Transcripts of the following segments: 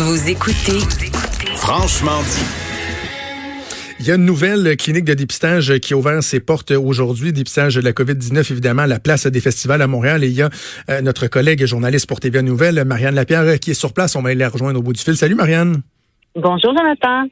Vous écoutez Franchement dit. Il y a une nouvelle clinique de dépistage qui a ouvert ses portes aujourd'hui, dépistage de la COVID-19, évidemment, à la place des festivals à Montréal. Et il y a euh, notre collègue journaliste pour TVA Nouvelle, Marianne Lapierre, qui est sur place. On va aller la rejoindre au bout du fil. Salut, Marianne. Bonjour, Jonathan.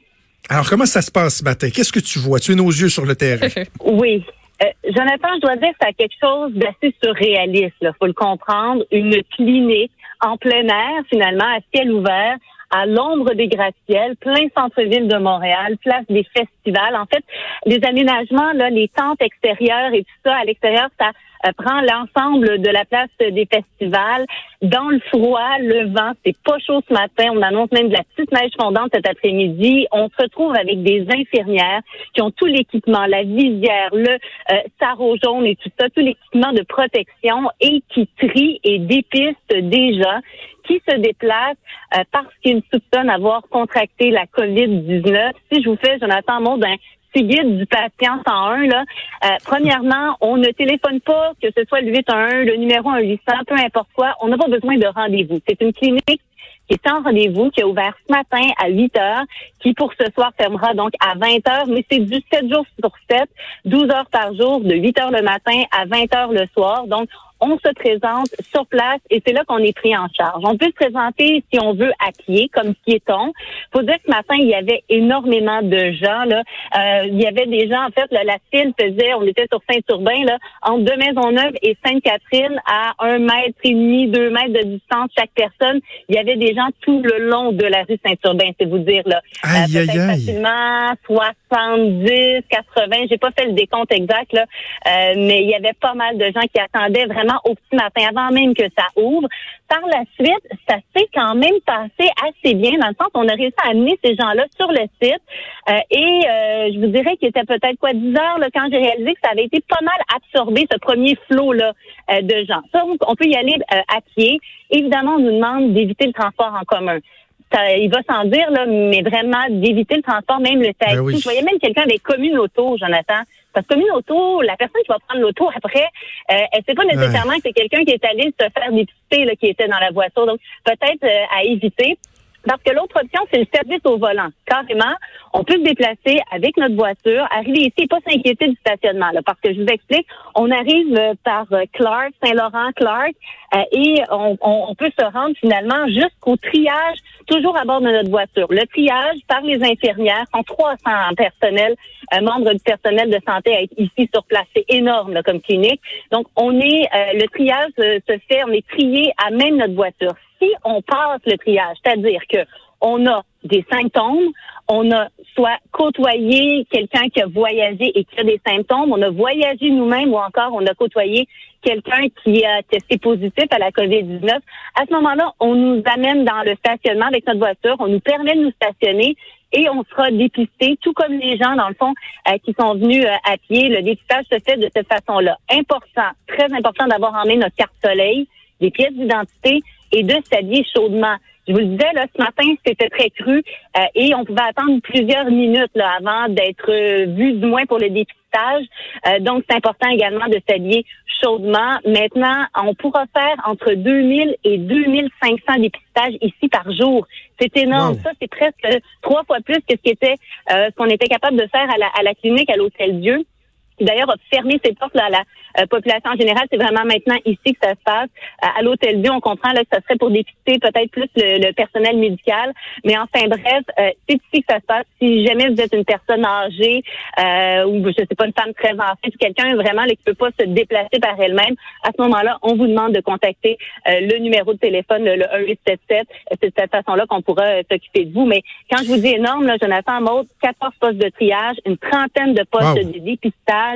Alors, comment ça se passe ce matin? Qu'est-ce que tu vois? Tu es nos yeux sur le terrain. oui. Euh, Jonathan, je dois dire que c'est quelque chose d'assez surréaliste. Il faut le comprendre. Une clinique en plein air, finalement, à ciel ouvert, à l'ombre des gratte-ciels, plein centre-ville de Montréal, place des festivals. En fait, les aménagements, là, les tentes extérieures et tout ça, à l'extérieur, ça prend l'ensemble de la place des festivals. Dans le froid, le vent, c'est pas chaud ce matin. On annonce même de la petite neige fondante cet après-midi. On se retrouve avec des infirmières qui ont tout l'équipement, la visière, le euh, jaune et tout ça, tout l'équipement de protection et qui trient et dépistent gens qui se déplacent euh, parce qu'ils soupçonnent avoir contracté la COVID-19. Si je vous fais, Jonathan, mot d'un guide du patient 101, là, euh, premièrement, on ne téléphone pas, que ce soit le 811, le numéro 1800, peu importe quoi, on n'a pas besoin de rendez-vous. C'est une clinique qui est en rendez-vous, qui a ouvert ce matin à 8 heures, qui pour ce soir fermera donc à 20 heures, mais c'est du 7 jours sur 7, 12 heures par jour, de 8 heures le matin à 20 heures le soir. Donc, on se présente sur place et c'est là qu'on est pris en charge. On peut se présenter si on veut à pied, comme piéton. Faut dire que ce matin, il y avait énormément de gens. Là. Euh, il y avait des gens, en fait, la file faisait, on était sur Saint-Urbain, là, entre deux Maisonneuve et Sainte-Catherine, à un mètre et demi, deux mètres de distance chaque personne. Il y avait des gens tout le long de la rue Saint-Urbain, c'est vous dire. Là. Aïe, aïe, aïe. facilement 70, 80, j'ai pas fait le décompte exact, là, euh, mais il y avait pas mal de gens qui attendaient vraiment au petit matin, avant même que ça ouvre. Par la suite, ça s'est quand même passé assez bien, dans le sens qu'on a réussi à amener ces gens-là sur le site. Euh, et euh, je vous dirais qu'il était peut-être quoi 10 heures là, quand j'ai réalisé que ça avait été pas mal absorbé, ce premier flot là euh, de gens. Ça, on peut y aller à pied. Évidemment, on nous demande d'éviter le transport en commun. Ça, il va sans dire, là, mais vraiment d'éviter le transport, même le taxi. Ben Je voyais même quelqu'un avec commune auto, Jonathan. Parce que une auto, la personne qui va prendre l'auto après, euh, elle sait pas nécessairement que c'est quelqu'un qui est allé se faire dépister là, qui était dans la voiture. Donc, peut-être euh, à éviter. Parce que l'autre option, c'est le service au volant. Carrément, on peut se déplacer avec notre voiture, arriver ici et pas s'inquiéter du stationnement. Là, parce que je vous explique, on arrive euh, par euh, Clark, Saint-Laurent, Clark, euh, et on, on, peut se rendre finalement jusqu'au triage, toujours à bord de notre voiture. Le triage par les infirmières, sont 300 personnels, membres du personnel de santé à être ici sur place. C'est énorme là, comme clinique. Donc, on est, le triage se fait, on est trié à même notre voiture si on passe le triage, c'est-à-dire que on a des symptômes, on a soit côtoyé quelqu'un qui a voyagé et qui a des symptômes, on a voyagé nous-mêmes ou encore on a côtoyé quelqu'un qui a testé positif à la COVID-19. À ce moment-là, on nous amène dans le stationnement avec notre voiture, on nous permet de nous stationner et on sera dépisté, tout comme les gens, dans le fond, euh, qui sont venus euh, à pied. Le dépistage se fait de cette façon-là. Important, très important d'avoir en notre carte soleil, des pièces d'identité et de s'habiller chaudement. Je vous le disais, là, ce matin, c'était très cru euh, et on pouvait attendre plusieurs minutes là, avant d'être euh, vu, du moins pour le dépistage. Euh, donc, c'est important également de s'habiller chaudement. Maintenant, on pourra faire entre 2000 et 2500 dépistages ici par jour. C'est énorme. Ça, c'est presque trois fois plus que ce qui était, ce qu'on était capable de faire à la, à la clinique à l'Hôtel Dieu d'ailleurs a fermé ses portes là, à la euh, population en général. C'est vraiment maintenant ici que ça se passe. Euh, à l'Hôtel Dieu, on comprend là, que ça serait pour dépister peut-être plus le, personnel médical. Mais enfin bref, euh, c'est ici que ça se passe. Si jamais vous êtes une personne âgée ou je sais pas, une femme très âgée, quelqu'un vraiment là, qui peut pas se déplacer par elle-même, à ce moment-là, on vous demande de contacter le numéro de téléphone, le, 1877. C'est de cette façon-là qu'on pourra s'occuper de vous. Mais quand je vous dis énorme, là, Jonathan Maud, 14 postes de triage, une trentaine de postes de dépistage,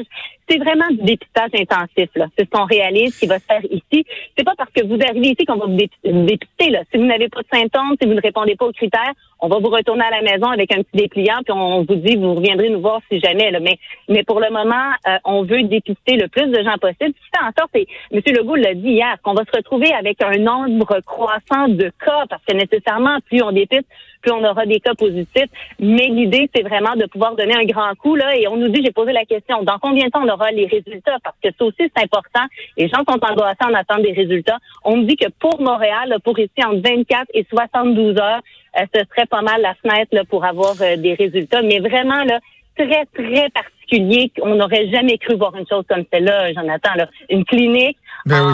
c'est vraiment du dépistage intensif. C'est ce qu'on réalise qui va se faire ici. C'est pas parce que vous arrivez ici qu'on va vous dépister. Là. Si vous n'avez pas de symptômes, si vous ne répondez pas aux critères, on va vous retourner à la maison avec un petit dépliant, puis on vous dit vous reviendrez nous voir si jamais. Là. Mais, mais pour le moment, euh, on veut dépister le plus de gens possible. Fait en sorte, et M. Legault l'a dit hier, qu'on va se retrouver avec un nombre croissant de cas, parce que nécessairement, plus on dépiste, plus on aura des cas positifs. Mais l'idée, c'est vraiment de pouvoir donner un grand coup. Là, et on nous dit, j'ai posé la question, dans combien de temps on aura les résultats? Parce que ça aussi, c'est important. Les gens sont angoissés en attendant des résultats. On me dit que pour Montréal, pour ici, entre 24 et 72 heures, euh, ce serait pas mal la fenêtre là, pour avoir euh, des résultats. Mais vraiment, là, très, très particulier. On n'aurait jamais cru voir une chose comme celle-là, Jonathan. Là. Une clinique ben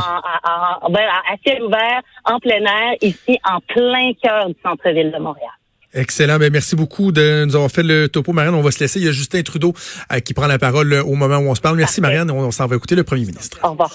ben, à, ciel ouvert, en plein air, ici, en plein cœur du centre-ville de Montréal. Excellent. Ben, merci beaucoup de nous avoir fait le topo, Marianne. On va se laisser. Il y a Justin Trudeau euh, qui prend la parole au moment où on se parle. Merci, Marianne. On, on s'en va écouter le premier ministre. Au revoir.